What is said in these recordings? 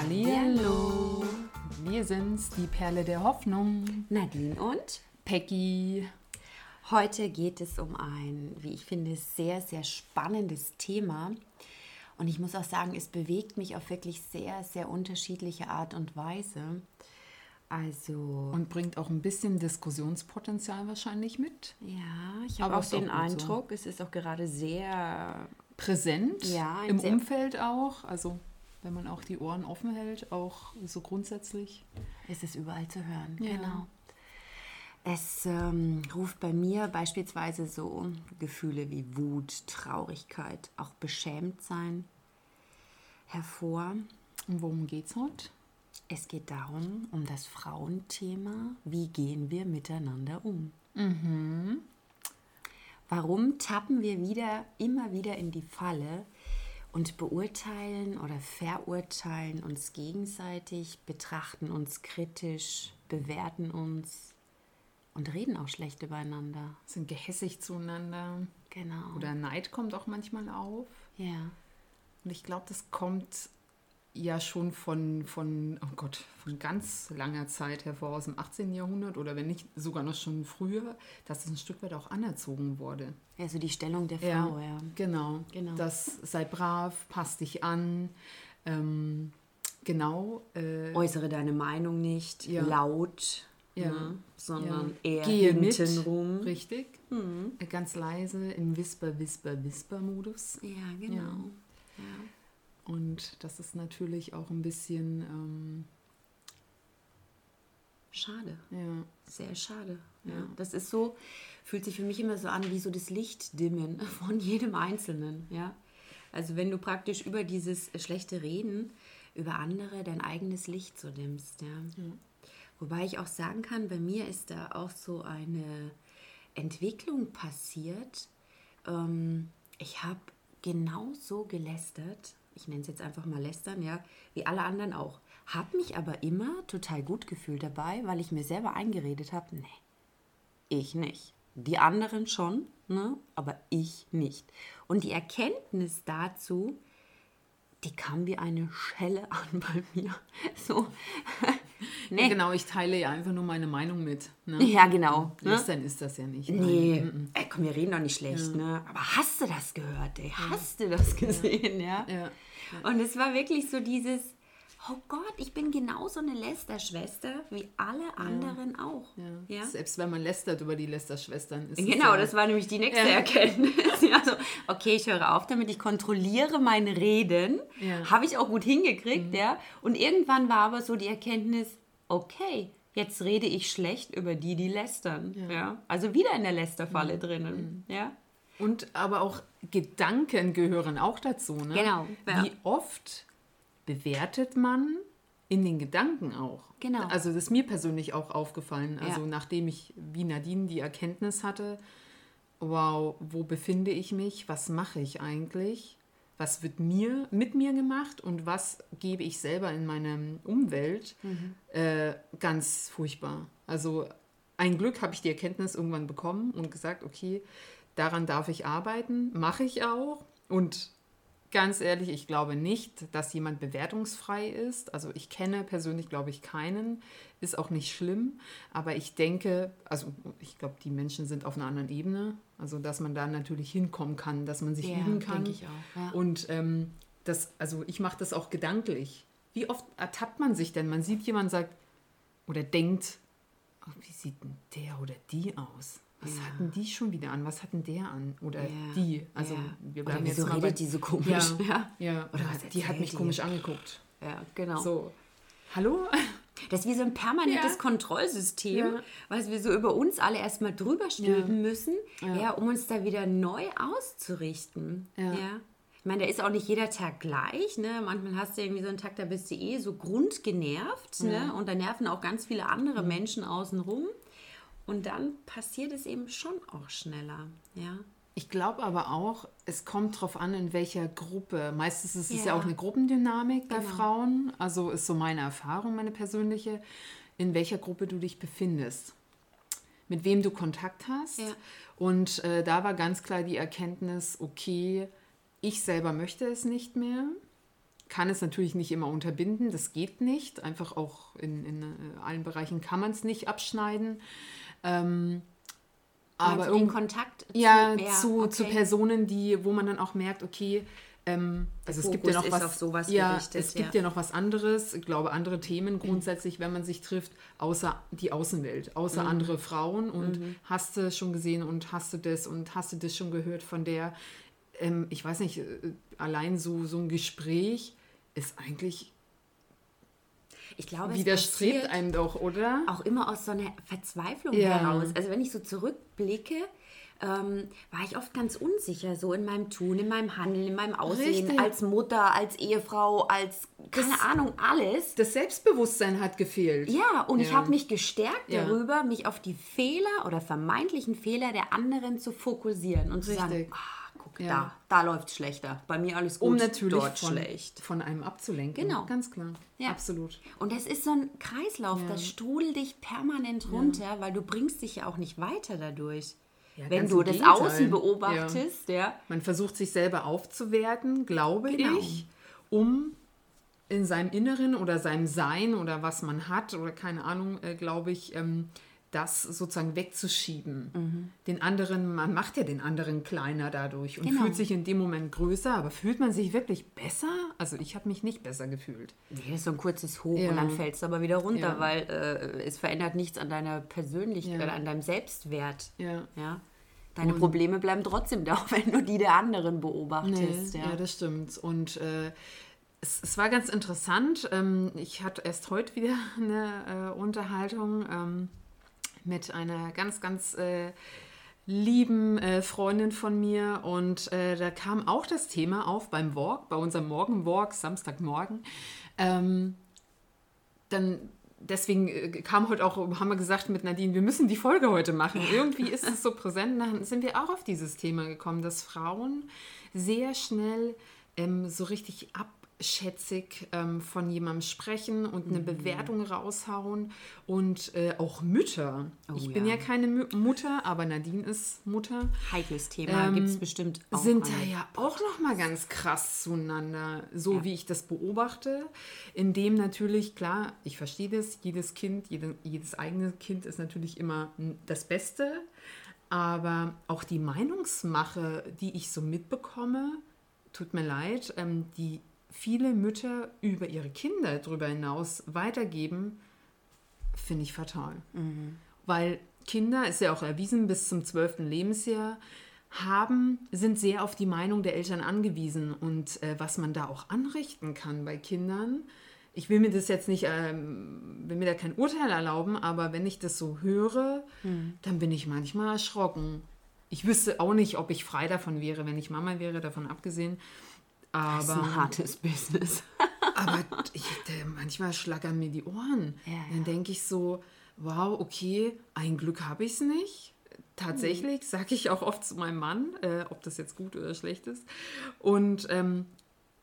Hallihallo. Wir sind's, die Perle der Hoffnung. Nadine und Peggy. heute geht es um ein, wie ich finde, sehr, sehr spannendes Thema. Und ich muss auch sagen, es bewegt mich auf wirklich sehr, sehr unterschiedliche Art und Weise. Also, Und bringt auch ein bisschen Diskussionspotenzial wahrscheinlich mit. ja, ich habe auch ist auch den gut so. Eindruck, es ist auch gerade sehr, Präsent Ja, im Umfeld auch. Also wenn man auch die Ohren offen hält, auch so grundsätzlich. es ist überall zu hören. Ja. Genau. Es ähm, ruft bei mir beispielsweise so Gefühle wie Wut, Traurigkeit, auch Beschämtsein hervor. Und worum geht's heute? Es geht darum, um das Frauenthema, wie gehen wir miteinander um? Warum tappen wir wieder, immer wieder in die Falle und beurteilen oder verurteilen uns gegenseitig, betrachten uns kritisch, bewerten uns und reden auch schlecht übereinander? Sind gehässig zueinander. Genau. Oder Neid kommt auch manchmal auf. ja. Und ich glaube, das kommt ja schon von, von, oh Gott, von ganz langer Zeit hervor, aus dem 18. Jahrhundert oder wenn nicht sogar noch schon früher, dass es ein Stück weit auch anerzogen wurde. Also die Stellung der Frau, ja. Genau. Genau. Das sei brav, passt dich an. Ähm, genau. Äh, Äußere deine Meinung nicht Ja. laut, Ja. ne, sondern ja. eher Gehe mit. hintenrum. Richtig. Äh, Ganz leise im Whisper, Whisper, Whisper-Modus. Ja, genau. Und das ist natürlich auch ein bisschen, ähm, Schade. ja, Sehr schade. Ja. Das ist so, fühlt sich für mich immer so an wie so das Lichtdimmen von jedem Einzelnen. Ja. Also wenn du praktisch über dieses schlechte Reden über andere dein eigenes Licht so dimmst. Ja. Wobei ich auch sagen kann, bei mir ist da auch so eine Entwicklung passiert. Ähm, ich habe genauso gelästert, ich nenne es jetzt einfach mal lästern, ja, wie alle anderen auch. Habe mich aber immer total gut gefühlt dabei, weil ich mir selber eingeredet habe, nee, ich nicht. Die anderen schon, ne? aber ich nicht. Und die Erkenntnis dazu, die kam wie eine Schelle an bei mir. So, Ja, genau, ich teile ja einfach nur meine Meinung mit. Ne? Ja, genau. Ne? Lästern ist das ja nicht. Nee, Nein. ey, komm, wir reden doch nicht schlecht, ne? Aber hast du das gehört, ey? Hast du das gesehen, ja? Ja. Und es war wirklich so dieses, oh Gott, ich bin genauso eine Lästerschwester wie alle anderen auch. Ja. Ja? Selbst wenn man lästert über die Lästerschwestern. Ist Genau, ja, das war nämlich die nächste Erkenntnis. Ja, so, okay, ich höre auf damit, ich kontrolliere mein Reden. Ja. Mhm. Habe ich auch gut hingekriegt, ja. Und irgendwann war aber so die Erkenntnis, okay, jetzt rede ich schlecht über die, die lästern. Ja. Also wieder in der Lästerfalle Mhm. drinnen. Ja. Und aber auch Gedanken gehören auch dazu. Ne? Genau, ja. Wie oft bewertet man in den Gedanken auch? Genau. Also das ist mir persönlich auch aufgefallen. Also Ja. nachdem ich wie Nadine die Erkenntnis hatte, wow, wo befinde ich mich? Was mache ich eigentlich? Was wird mir mit mir gemacht und was gebe ich selber in meine Umwelt? Mhm. Äh, ganz furchtbar. Also ein Glück habe ich die Erkenntnis irgendwann bekommen und gesagt, okay, daran darf ich arbeiten, mache ich auch. Und ganz ehrlich, ich glaube nicht, dass jemand bewertungsfrei ist. Also ich kenne persönlich, glaube ich, keinen. Ist auch nicht schlimm. Aber ich denke, also ich glaube, die Menschen sind auf einer anderen Ebene. Also dass man da natürlich hinkommen kann, dass man sich Ja, üben kann. denke ich auch, ja. Und ähm, das, also ich mache das auch gedanklich. Wie oft ertappt man sich denn? Man sieht jemanden sagt oder denkt, oh, wie sieht denn der oder die aus? Was hatten die schon wieder an? Was hatten der an? Oder Ja, die? Also ja. wir Oder bleiben wieso jetzt mal redet bei, die so komisch? Ja, Ja. ja. Oder Oder die hat mich die? komisch angeguckt. Ja, genau. So, hallo? Das ist wie so ein permanentes Ja. Kontrollsystem, Ja. was wir so über uns alle erstmal drüber stülpen müssen, ja. Ja. um uns da wieder neu auszurichten. Ja. Ja. Ich meine, da ist auch nicht jeder Tag gleich. Ne? Manchmal hast du irgendwie so einen Tag, da bist du eh so grundgenervt. Ne? Und da nerven auch ganz viele andere Menschen außenrum. Und dann passiert es eben schon auch schneller. Ja. Ich glaube aber auch, es kommt darauf an, in welcher Gruppe. Meistens ist es ja, Ja. auch eine Gruppendynamik bei Genau. Frauen. Also ist so meine Erfahrung, meine persönliche, in welcher Gruppe du dich befindest. Mit wem du Kontakt hast. Ja. Und äh, da war ganz klar die Erkenntnis, okay, ich selber möchte es nicht mehr. kann es natürlich nicht immer unterbinden, das geht nicht. Einfach auch in, in äh, allen Bereichen kann man es nicht abschneiden. Ähm, aber den Kontakt zu, ja, zu, okay. zu Personen, die, wo man dann auch merkt, okay, ähm, also es gibt ja noch was, ja, gerichtet, es gibt ja. ja. noch was anderes. Ich glaube, andere Themen grundsätzlich, wenn man sich trifft, außer die Außenwelt, außer mhm. andere Frauen. Und mhm. hast du schon gesehen und hast du das und hast du das schon gehört von der? Ähm, ich weiß nicht, äh, allein so, so ein Gespräch ist eigentlich ich glaube, widerstrebt einem doch, oder? Auch immer aus so einer Verzweiflung ja. heraus. Also wenn ich so zurückblicke, ähm, war ich oft ganz unsicher, so in meinem Tun, in meinem Handeln, in meinem Aussehen, Richtig. als Mutter, als Ehefrau, als keine das, Ahnung, alles. Das Selbstbewusstsein hat gefehlt. Ja, und ja. ich habe mich gestärkt ja. darüber, mich auf die Fehler oder vermeintlichen Fehler der anderen zu fokussieren und Richtig. zu sagen, ah, guck, ja. da, da läuft es schlechter. Bei mir alles gut, um natürlich dort von, schlecht. Von einem abzulenken. Genau. Ganz klar. Ja. Absolut. Und das ist so ein Kreislauf, ja. das strudelt dich permanent runter, weil du bringst dich ja auch nicht weiter dadurch. Ja, Wenn du das Gegenteil. Außen beobachtest, ja. Man versucht sich selber aufzuwerten, glaube genau. ich, um in seinem Inneren oder seinem Sein oder was man hat oder keine Ahnung, äh, glaube ich, ähm, das sozusagen wegzuschieben. Mhm. Den anderen, man macht ja den anderen kleiner dadurch und genau. fühlt sich in dem Moment größer, aber fühlt man sich wirklich besser? Also ich habe mich nicht besser gefühlt. Nee, so ein kurzes Hoch ja. und dann fällt es aber wieder runter, ja. weil äh, es verändert nichts an deiner Persönlichkeit, ja. an deinem Selbstwert. Ja. ja? Deine und Probleme bleiben trotzdem da, auch wenn du die der anderen beobachtest. Nee, ja. das stimmt. Und äh, es, es, war ganz interessant. Ähm, ich hatte erst heute wieder eine äh, Unterhaltung. Ähm, mit einer ganz, ganz äh, lieben äh, Freundin von mir und äh, da kam auch das Thema auf beim Walk, bei unserem Morgenwalk, Samstagmorgen. Ähm, dann deswegen äh, kam heute auch, haben wir gesagt mit Nadine, wir müssen die Folge heute machen. Irgendwie ist es so präsent. Dann sind wir auch auf dieses Thema gekommen, dass Frauen sehr schnell ähm, so richtig ab schätzig ähm, von jemandem sprechen und eine mhm. Bewertung raushauen und äh, auch Mütter. Oh, ich bin ja, ja keine Mü Mutter, aber Nadine ist Mutter. Heikles Thema, ähm, gibt es bestimmt auch. Sind da ja auch noch mal ganz krass zueinander, so ja. wie ich das beobachte, indem natürlich, klar, ich verstehe das, jedes Kind, jede, jedes eigene Kind ist natürlich immer das Beste, aber auch die Meinungsmache, die ich so mitbekomme, tut mir leid, ähm, die viele Mütter über ihre Kinder darüber hinaus weitergeben, finde ich fatal. Mhm. Weil Kinder, ist ja auch erwiesen, bis zum 12. Lebensjahr haben, sind sehr auf die Meinung der Eltern angewiesen und äh, was man da auch anrichten kann bei Kindern. Ich will mir das jetzt nicht, ähm, will mir da kein Urteil erlauben, aber wenn ich das so höre, mhm. dann bin ich manchmal erschrocken. Ich wüsste auch nicht, ob ich frei davon wäre, wenn ich Mama wäre, davon abgesehen. Aber, das ist ein hartes Business. aber ich, manchmal schlagern mir die Ohren. Ja, ja. Dann denke ich so, wow, okay, ein Glück habe ich es nicht. Tatsächlich, mhm. sage ich auch oft zu meinem Mann, äh, ob das jetzt gut oder schlecht ist. Und ähm,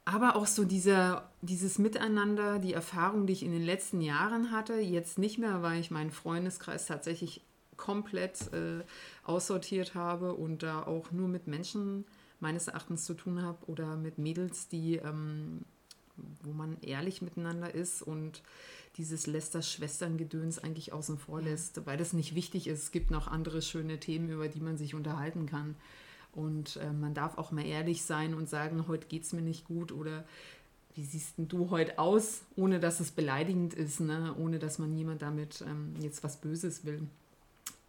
aber auch so dieser, dieses Miteinander, die Erfahrung, die ich in den letzten Jahren hatte, jetzt nicht mehr, weil ich meinen Freundeskreis tatsächlich komplett äh, aussortiert habe und da auch nur mit Menschen meines Erachtens zu tun habe oder mit Mädels, die, ähm, wo man ehrlich miteinander ist und dieses Läster-Schwestern-Gedöns eigentlich außen vor lässt, weil das nicht wichtig ist. Es gibt noch andere schöne Themen, über die man sich unterhalten kann. Und äh, man darf auch mal ehrlich sein und sagen, heute geht es mir nicht gut oder wie siehst du heute aus, ohne dass es beleidigend ist, ne? ohne dass man jemand damit ähm, jetzt was Böses will.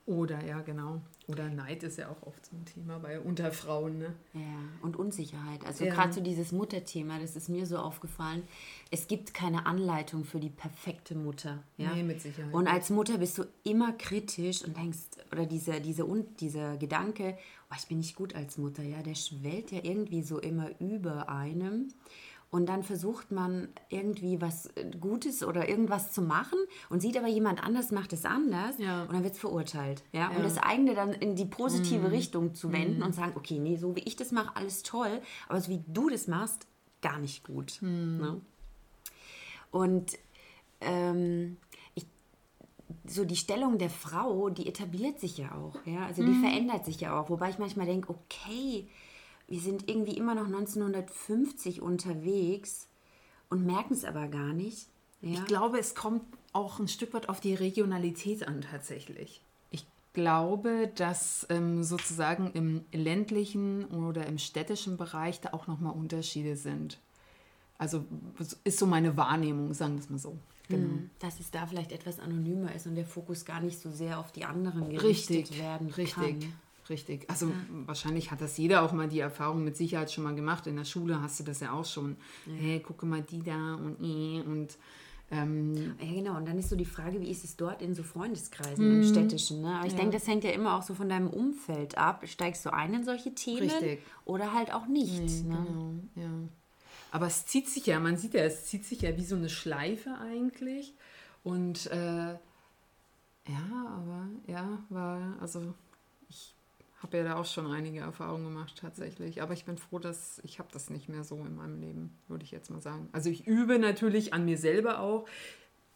Oder ja, genau. Oder Neid ist ja auch oft so ein Thema bei unter Frauen. Ne? Ja, und Unsicherheit. Also ja. gerade so dieses Mutterthema, das ist mir so aufgefallen. Es gibt keine Anleitung für die perfekte Mutter. Ja? Nee, mit Sicherheit. Und als Mutter bist du immer kritisch und denkst, oder dieser, diese, dieser Gedanke, oh, ich bin nicht gut als Mutter, ja, der schwellt ja irgendwie so immer über einem und dann versucht man irgendwie was äh, Gutes oder irgendwas zu machen und sieht aber jemand anders macht es anders ja. und dann wird es verurteilt. Ja? ja? Und das eigene dann in die positive mhm. Richtung zu wenden mhm. und sagen, okay, nee, so wie ich das mache, alles toll, aber so wie du das machst, gar nicht gut. Mhm. Ne? Und ähm, ich, so die Stellung der Frau, die etabliert sich ja auch, ja, also die mhm. verändert sich ja auch, wobei ich manchmal denke, okay, wir sind irgendwie immer noch 1950 unterwegs und merken es aber gar nicht. Ja? Ich glaube, es kommt auch ein Stück weit auf die Regionalität an tatsächlich. Ich glaube, dass ähm, sozusagen im ländlichen oder im städtischen Bereich da auch nochmal Unterschiede sind. Also ist so meine Wahrnehmung, sagen wir es mal so. Genau. Dass es da vielleicht etwas anonymer ist und der Fokus gar nicht so sehr auf die anderen gerichtet richtig, werden richtig, kann. Richtig. Also ja. wahrscheinlich hat das jeder auch mal die Erfahrung mit Sicherheit schon mal gemacht. In der Schule hast du das ja auch schon. Ja. Hey, gucke mal die da und eh und ähm, ja, genau. Und dann ist so die Frage, wie ist es dort in so Freundeskreisen, mhm. im städtischen? Ne? Aber ich ja. denke, das hängt ja immer auch so von deinem Umfeld ab. Steigst du ein in solche Themen Richtig. oder halt auch nicht? Nee, ne? Genau, ja. Aber es zieht sich ja, man sieht ja, es zieht sich ja wie so eine Schleife eigentlich. Und äh, ja, aber ja, war, also habe ja da auch schon einige Erfahrungen gemacht tatsächlich. Aber ich bin froh, dass ich habe das nicht mehr so in meinem Leben, würde ich jetzt mal sagen. Also ich übe natürlich an mir selber auch.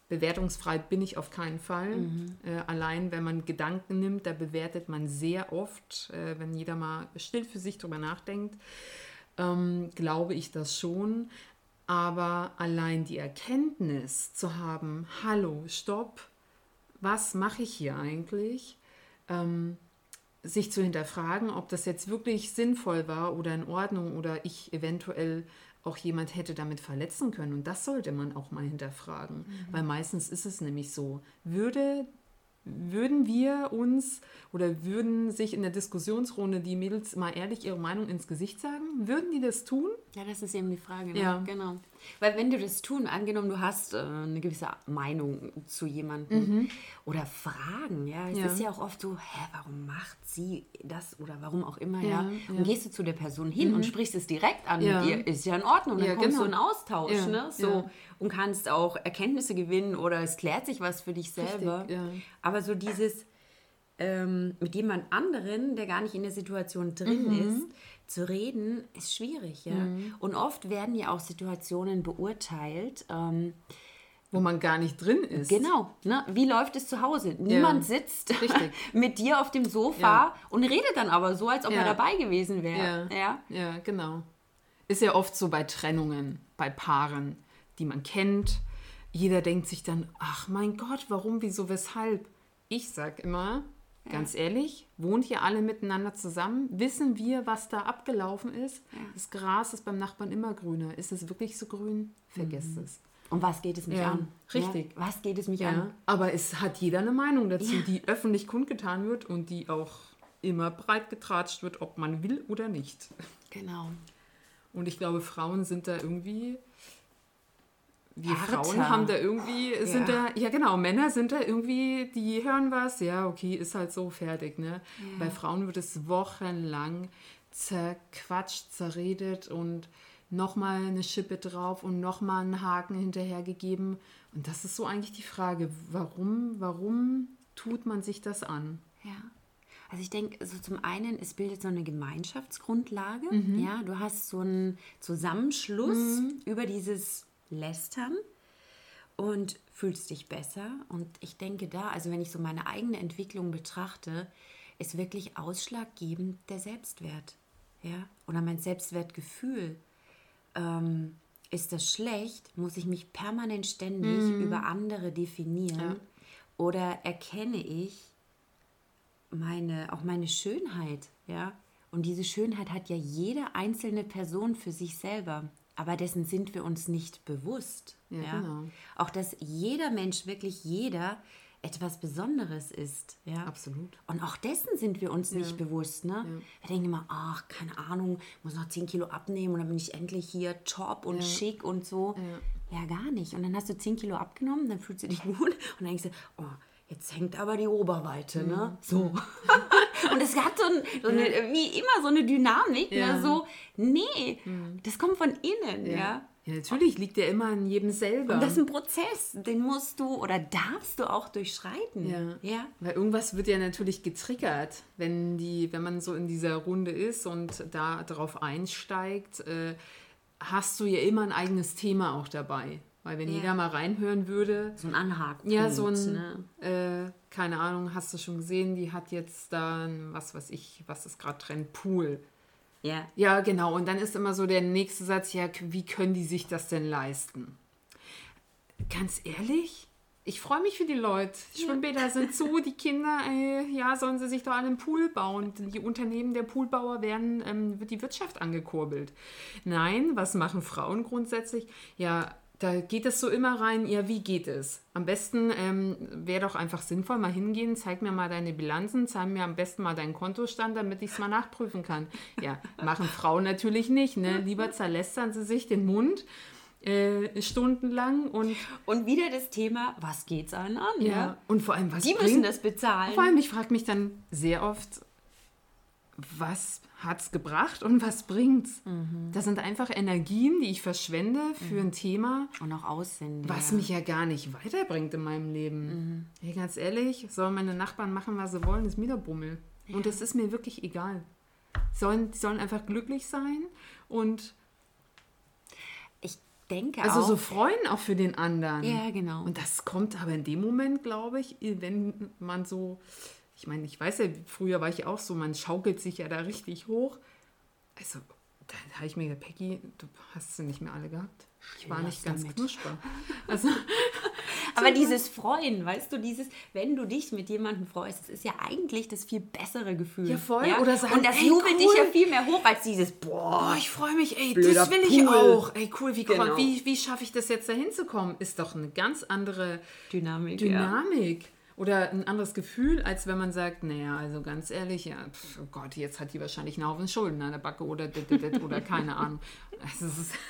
Bewertungsfrei bin ich auf keinen Fall. Mhm. Äh, allein wenn man Gedanken nimmt, da bewertet man sehr oft, äh, wenn jeder mal still für sich drüber nachdenkt ähm, glaube ich das schon. Aber allein die Erkenntnis zu haben, hallo, stopp, was mache ich hier eigentlich? Ähm, sich zu hinterfragen, ob das jetzt wirklich sinnvoll war oder in Ordnung oder ich eventuell auch jemand hätte damit verletzen können. Und das sollte man auch mal hinterfragen, mhm. weil meistens ist es nämlich so, würde würden wir uns oder würden sich in der Diskussionsrunde die Mädels mal ehrlich ihre Meinung ins Gesicht sagen? Würden die das tun? Ja, das ist eben die Frage. Ne? Ja. Genau. Weil wenn du das tun, angenommen, du hast äh, eine gewisse Meinung zu jemandem mhm. oder Fragen, ja, es ja. ist ja auch oft so, hä, warum macht sie das oder warum auch immer, ja. ja. Und gehst du zu der Person hin mhm. und sprichst es direkt an mit ihr, ist ja in Ordnung, dann kommst genau. du in Austausch, ne? So und kannst auch Erkenntnisse gewinnen oder es klärt sich was für dich selber. Richtig, Aber so dieses ähm, mit jemand anderen, der gar nicht in der Situation drin mhm. ist, zu reden, ist schwierig, ja. Mhm. Und oft werden ja auch Situationen beurteilt, ähm, wo man gar nicht drin ist. Genau. Ne? Wie läuft es zu Hause? Niemand ja. sitzt mit dir auf dem Sofa ja. und redet dann aber so, als ob ja. er dabei gewesen wäre. Ja. ja, genau. Ist ja oft so bei Trennungen, bei Paaren, die man kennt. Jeder denkt sich dann, ach mein Gott, warum, wieso, weshalb? Ich sag immer, Ganz ehrlich, wohnt ihr alle miteinander zusammen? Wissen wir, was da abgelaufen ist? Ja. Das Gras ist beim Nachbarn immer grüner. Ist es wirklich so grün? Vergesst mhm. es. Und was geht es mich ja, an? Richtig. Ja, was geht es mich ja. an? Aber es hat jeder eine Meinung dazu, die öffentlich kundgetan wird und die auch immer breit getratscht wird, ob man will oder nicht. Genau. Und ich glaube, Frauen sind da irgendwie wir Härter. Frauen haben da irgendwie, sind ja. da, ja genau, Männer sind da irgendwie, die hören was, ja, okay, ist halt so fertig, ne? Ja. Bei Frauen wird es wochenlang zerquatscht, zerredet und nochmal eine Schippe drauf und nochmal einen Haken hinterhergegeben. Und das ist so eigentlich die Frage, warum, warum tut man sich das an? Ja. Also ich denke, so zum einen, es bildet so eine Gemeinschaftsgrundlage. Mhm. Ja, du hast so einen Zusammenschluss mhm. über dieses lästern und fühlst dich besser. Und ich denke da, also wenn ich so meine eigene Entwicklung betrachte, ist wirklich ausschlaggebend der Selbstwert. Ja? Oder mein Selbstwertgefühl. Ähm, ist das schlecht? Muss ich mich permanent ständig mhm. über andere definieren? Ja. Oder erkenne ich meine, auch meine Schönheit? Ja? Und diese Schönheit hat ja jede einzelne Person für sich selber aber dessen sind wir uns nicht bewusst. Ja, ja? Genau. Auch dass jeder Mensch, wirklich jeder, etwas Besonderes ist. Ja? Absolut. Und auch dessen sind wir uns ja. nicht bewusst. Ne? Ja. Wir denken immer, ach, keine Ahnung, muss noch 10 Kilo abnehmen und dann bin ich endlich hier top und schick und so. Ja. gar nicht. Und dann hast du 10 Kilo abgenommen, dann fühlst du dich gut und dann denkst du, oh, jetzt hängt aber die Oberweite, ne? So. Und es hat so, ein, so eine, wie immer so eine Dynamik, ne? ja. so, nee, mhm. das kommt von innen, ja. ja. Ja, natürlich liegt der immer an jedem selber. Und das ist ein Prozess, den musst du oder darfst du auch durchschreiten. Ja. ja. Weil irgendwas wird ja natürlich getriggert, wenn, die, wenn man so in dieser Runde ist und da darauf einsteigt, äh, hast du ja immer ein eigenes Thema auch dabei. Weil wenn ja. jeder mal reinhören würde. So ein Anhaken. Ja, so ein, ne? äh, keine Ahnung, hast du schon gesehen, die hat jetzt da, was weiß ich, was ist gerade Trend, Pool. Ja. Ja, genau. Und dann ist immer so der nächste Satz, ja, wie können die sich das denn leisten? Ganz ehrlich, ich freue mich für die Leute. Schwimmbäder sind zu, die Kinder, äh, ja, sollen sie sich doch einen Pool bauen. Die Unternehmen der Poolbauer werden, ähm, wird die Wirtschaft angekurbelt. Nein, was machen Frauen grundsätzlich? Ja, da geht es so immer rein, ja, wie geht es? Am besten ähm, wäre doch einfach sinnvoll, mal hingehen, zeig mir mal deine Bilanzen, zeig mir am besten mal deinen Kontostand, damit ich es mal nachprüfen kann. Ja, machen Frauen natürlich nicht, ne? Lieber zerlästern sie sich den Mund äh, stundenlang und Und wieder das Thema, was geht's einen an? ja, und vor allem, was Die müssen bringt- das bezahlen. Vor allem, ich frage mich dann sehr oft, was hat's gebracht und was bringt's? Mhm. Das sind einfach Energien, die ich verschwende für ein Thema, Und auch Aussenden. was ja. mich ja gar nicht weiterbringt in meinem Leben. Hey, ganz ehrlich, sollen meine Nachbarn machen, was sie wollen, ist mir der Bummel. Und das ist mir wirklich egal. Sollen, sollen einfach glücklich sein und Ich denke also auch. so freuen auch für den anderen. ja, genau. Und das kommt aber in dem Moment, glaube ich, wenn man so, ich meine, ich weiß ja, früher war ich auch so, man schaukelt sich ja da richtig hoch. Also, da habe ich mir gedacht, Peggy, du hast sie nicht mehr alle gehabt. Ich war nicht ganz damit. knusper. Also, Aber dieses Freuen, weißt du, dieses, wenn du dich mit jemandem freust, das ist ja eigentlich das viel bessere Gefühl. Ja, voll. Oder sagen, Und das jubelt cool. dich ja viel mehr hoch als dieses, boah, ich freue mich, ey, das will ich Pool. auch. Ey, cool, wie, Genau. wie, wie schaffe ich das jetzt da hinzukommen? Ist doch eine ganz andere Dynamik. Ja. Oder ein anderes Gefühl, als wenn man sagt, naja, also ganz ehrlich, ja, pf, oh Gott, jetzt hat die wahrscheinlich einen Haufen Schulden an der Backe oder dit, dit, dit, oder keine Ahnung. Also, es ist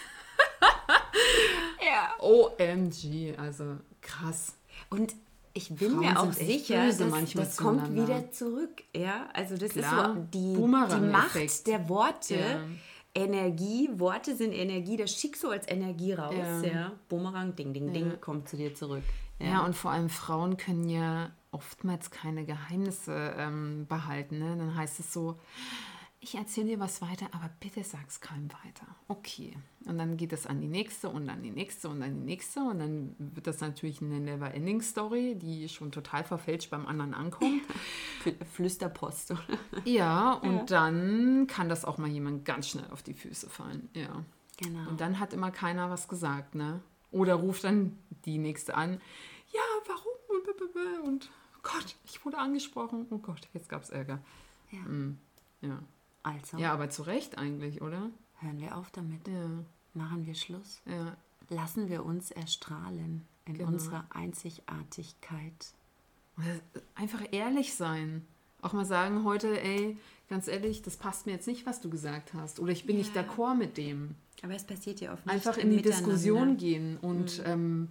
Ja. OMG, also krass. Und ich bin Frauen mir auch sicher, dass das kommt wieder zurück. Ja, also das Klar. ist so die, die. Macht der Worte. Ja. Energie, Worte sind Energie, das schickst du als Energie raus. Ja. Ja. Bumerang, ding, ding, ding, kommt zu dir zurück. Ja. und vor allem Frauen können ja oftmals keine Geheimnisse ähm, behalten. Ne? Dann heißt es so, ich erzähle dir was weiter, aber bitte sag's keinem weiter. Okay. Und dann geht es an die nächste und an die nächste und an die nächste. Und dann wird das natürlich eine Never-Ending-Story, die schon total verfälscht beim anderen ankommt. Fl- Flüsterpost, oder? ja, und dann kann das auch mal jemand ganz schnell auf die Füße fallen. Ja. Genau. Und dann hat immer keiner was gesagt, ne? Oder ruft dann die nächste an, ja, warum? Und, oh Gott, ich wurde angesprochen. Oh Gott, jetzt gab es Ärger. Ja. Mm, ja. Also, ja, aber zu Recht eigentlich, oder? hören wir auf damit. Ja, Machen wir Schluss. ja. Lassen wir uns erstrahlen in Genau. unserer Einzigartigkeit. Einfach ehrlich sein. Auch mal sagen heute, ey, ganz ehrlich, das passt mir jetzt nicht, was du gesagt hast. Oder ich bin nicht Ja. d'accord mit dem. Aber es passiert ja oft nicht Einfach in die. Diskussion gehen und ähm,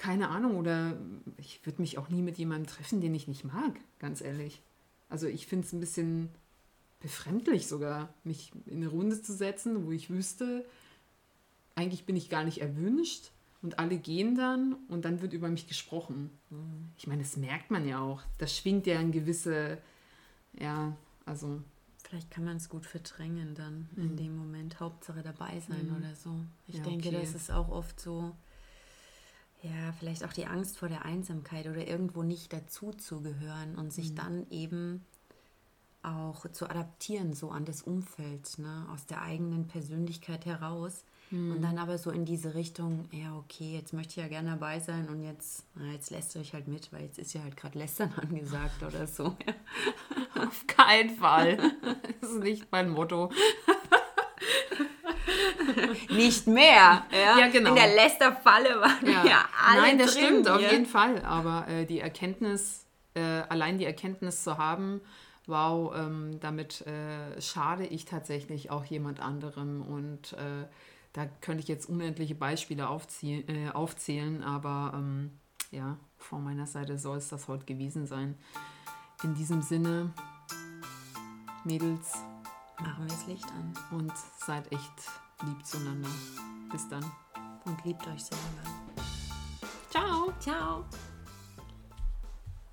keine Ahnung, oder ich würde mich auch nie mit jemandem treffen, den ich nicht mag, ganz ehrlich. Also ich finde es ein bisschen befremdlich sogar, mich in eine Runde zu setzen, wo ich wüsste, eigentlich bin ich gar nicht erwünscht und alle gehen dann und dann wird über mich gesprochen. Ich meine, das merkt man ja auch. Das schwingt ja ein gewisse, ja, also Vielleicht kann man es gut verdrängen dann in dem Moment. Hauptsache dabei sein Mhm. oder so. Ich Ja, denke, okay. das ist auch oft so, ja, vielleicht auch die Angst vor der Einsamkeit oder irgendwo nicht dazu zu gehören und Mhm. sich dann eben auch zu adaptieren, so an das Umfeld, ne? aus der eigenen Persönlichkeit heraus. Mhm. Und dann aber so in diese Richtung, ja, okay, jetzt möchte ich ja gerne dabei sein und jetzt, na, jetzt lästere ich halt mit, weil jetzt ist ja halt gerade Lästern angesagt oder so. Ja. auf keinen Fall. das ist nicht mein Motto. Nicht mehr. Ja, Ja, genau. In der Lästerfalle waren ja, ja alle Nein, das drin, stimmt, auf ja. jeden Fall. Aber äh, die Erkenntnis, äh, allein die Erkenntnis zu haben, wow, ähm, damit äh, schade ich tatsächlich auch jemand anderem. Und äh, da könnte ich jetzt unendliche Beispiele äh, aufzählen, aber ähm, ja, von meiner Seite soll es das heute gewesen sein. In diesem Sinne, Mädels, Machen wir das Licht an und seid echt lieb zueinander. Bis dann. und liebt euch selber. Ciao! Ciao.